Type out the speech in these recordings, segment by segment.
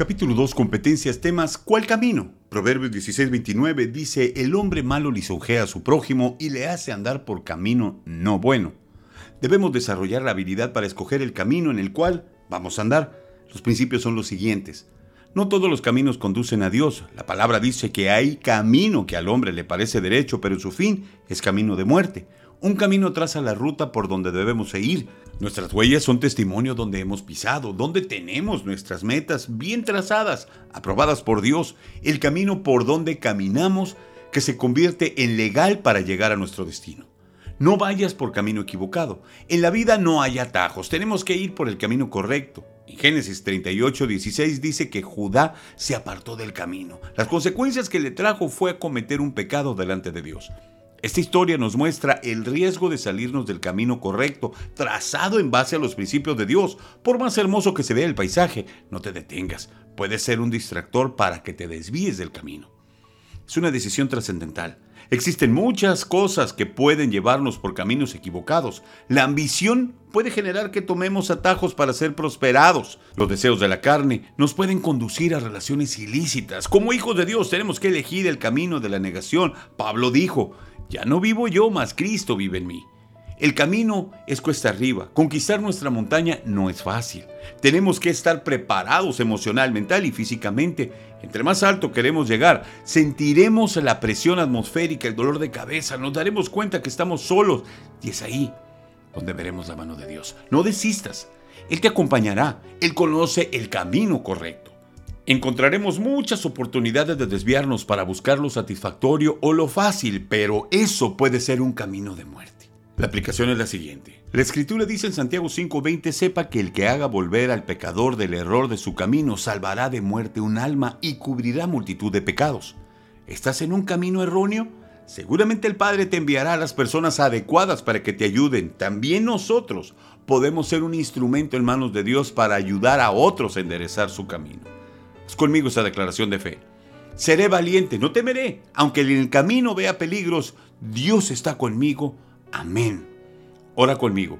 Capítulo 2, competencias, temas, ¿cuál camino? Proverbios 16, 29 dice, el hombre malo lisonjea a su prójimo y le hace andar por camino no bueno. Debemos desarrollar la habilidad para escoger el camino en el cual vamos a andar. Los principios son los siguientes. No todos los caminos conducen a Dios. La palabra dice que hay camino que al hombre le parece derecho, pero su fin es camino de muerte. Un camino traza la ruta por donde debemos ir. Nuestras huellas son testimonio donde hemos pisado, donde tenemos nuestras metas bien trazadas, aprobadas por Dios, el camino por donde caminamos que se convierte en legal para llegar a nuestro destino. No vayas por camino equivocado. En la vida no hay atajos, tenemos que ir por el camino correcto. En Génesis 38, 16 dice que Judá se apartó del camino. Las consecuencias que le trajo fue cometer un pecado delante de Dios. Esta historia nos muestra el riesgo de salirnos del camino correcto, trazado en base a los principios de Dios. Por más hermoso que se vea el paisaje, no te detengas. Puede ser un distractor para que te desvíes del camino. Es una decisión trascendental. Existen muchas cosas que pueden llevarnos por caminos equivocados. La ambición puede generar que tomemos atajos para ser prosperados. Los deseos de la carne nos pueden conducir a relaciones ilícitas. Como hijos de Dios tenemos que elegir el camino de la negación. Pablo dijo, ya no vivo yo, mas Cristo vive en mí. El camino es cuesta arriba. Conquistar nuestra montaña no es fácil. Tenemos que estar preparados emocional, mental y físicamente. Entre más alto queremos llegar, sentiremos la presión atmosférica, el dolor de cabeza, nos daremos cuenta que estamos solos. Y es ahí donde veremos la mano de Dios. No desistas. Él te acompañará. Él conoce el camino correcto. Encontraremos muchas oportunidades de desviarnos para buscar lo satisfactorio o lo fácil, pero eso puede ser un camino de muerte. La aplicación es la siguiente. La escritura dice en Santiago 5:20, sepa que el que haga volver al pecador del error de su camino salvará de muerte un alma y cubrirá multitud de pecados. ¿Estás en un camino erróneo? Seguramente el Padre te enviará a las personas adecuadas para que te ayuden. También nosotros podemos ser un instrumento en manos de Dios para ayudar a otros a enderezar su camino conmigo esa declaración de fe. Seré valiente, no temeré, aunque en el camino vea peligros, Dios está conmigo. Amén. Ora conmigo.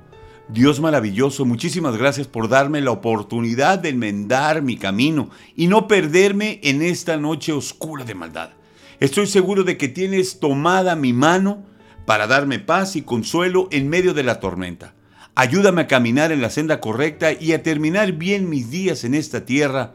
Dios maravilloso, muchísimas gracias por darme la oportunidad de enmendar mi camino y no perderme en esta noche oscura de maldad. Estoy seguro de que tienes tomada mi mano para darme paz y consuelo en medio de la tormenta. Ayúdame a caminar en la senda correcta y a terminar bien mis días en esta tierra